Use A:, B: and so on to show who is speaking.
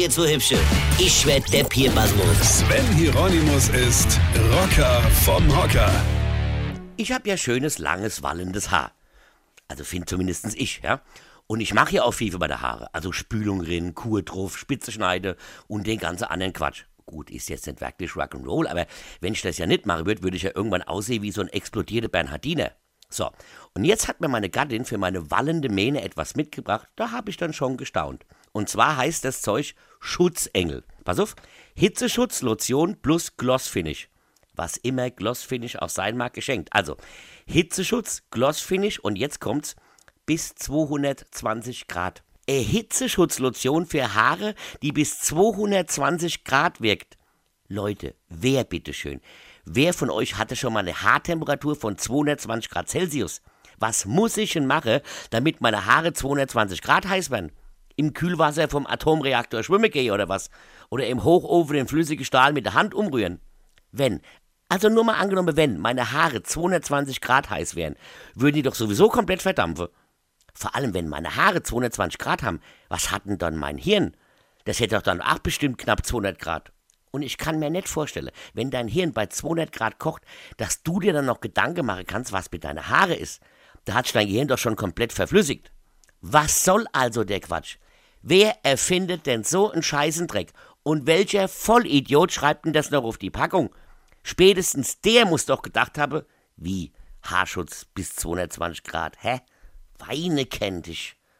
A: jetzt so hübsche. Ich werd der Pierpasmus.
B: Sven Hieronymus ist Rocker vom Hocker.
C: Ich habe ja schönes, langes, wallendes Haar. Also find zumindest ich, ja. Und ich mache ja auch viel für meine Haare. Also Spülung drin, Kur drauf, Spitze schneide und den ganzen anderen Quatsch. Gut, ist jetzt nicht wirklich Rock'n'Roll, aber wenn ich das ja nicht machen würde, würde ich ja irgendwann aussehen wie so ein explodierter Bernhardiner. So, und jetzt hat mir meine Gattin für meine wallende Mähne etwas mitgebracht, da habe ich dann schon gestaunt. Und zwar heißt das Zeug Schutzengel. Pass auf, Hitzeschutz, Lotion plus Glossfinish. Was immer Glossfinish auch sein mag, geschenkt. Also, Hitzeschutz, Glossfinish und jetzt kommt's bis 220 Grad. Eine Hitzeschutzlotion für Haare, die bis 220 Grad wirkt. Leute, wer bitteschön? Wer von euch hatte schon mal eine Haartemperatur von 220 Grad Celsius? Was muss ich denn machen, damit meine Haare 220 Grad heiß werden? Im Kühlwasser vom Atomreaktor schwimmen gehen oder was? Oder im Hochofen den flüssigen Stahl mit der Hand umrühren? Wenn, also nur mal angenommen, wenn meine Haare 220 Grad heiß wären, würden die doch sowieso komplett verdampfen. Vor allem, wenn meine Haare 220 Grad haben, was hat denn dann mein Hirn? Das hätte doch dann auch bestimmt knapp 200 Grad. Und ich kann mir nicht vorstellen, wenn dein Hirn bei 200 Grad kocht, dass du dir dann noch Gedanken machen kannst, was mit deinen Haare ist. Da hat sich dein Gehirn doch schon komplett verflüssigt. Was soll also der Quatsch? Wer erfindet denn so einen Scheißendreck? Und welcher Vollidiot schreibt denn das noch auf die Packung? Spätestens der muss doch gedacht haben, wie Haarschutz bis 220 Grad, hä? Weine kennt ich.